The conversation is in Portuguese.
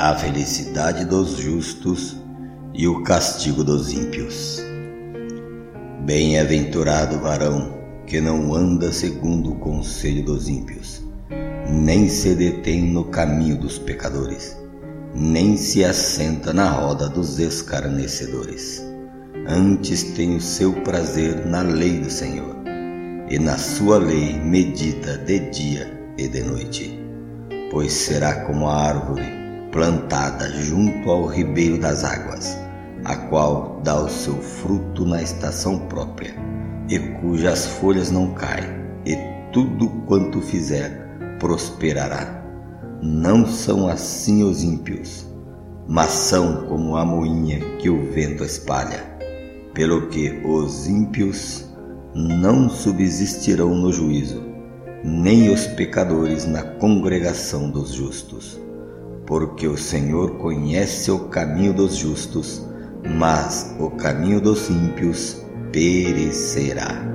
a felicidade dos justos e o castigo dos ímpios. Bem-aventurado varão que não anda segundo o conselho dos ímpios, nem se detém no caminho dos pecadores, nem se assenta na roda dos escarnecedores. Antes tem o seu prazer na lei do Senhor, e na sua lei medita de dia e de noite. Pois será como a árvore plantada junto ao ribeiro das águas, a qual dá o seu fruto na estação própria, e cujas folhas não caem, e tudo quanto fizer prosperará. Não são assim os ímpios, mas são como a moinha que o vento espalha, pelo que os ímpios não subsistirão no juízo, nem os pecadores na congregação dos justos porque o Senhor conhece o caminho dos justos, mas o caminho dos ímpios perecerá.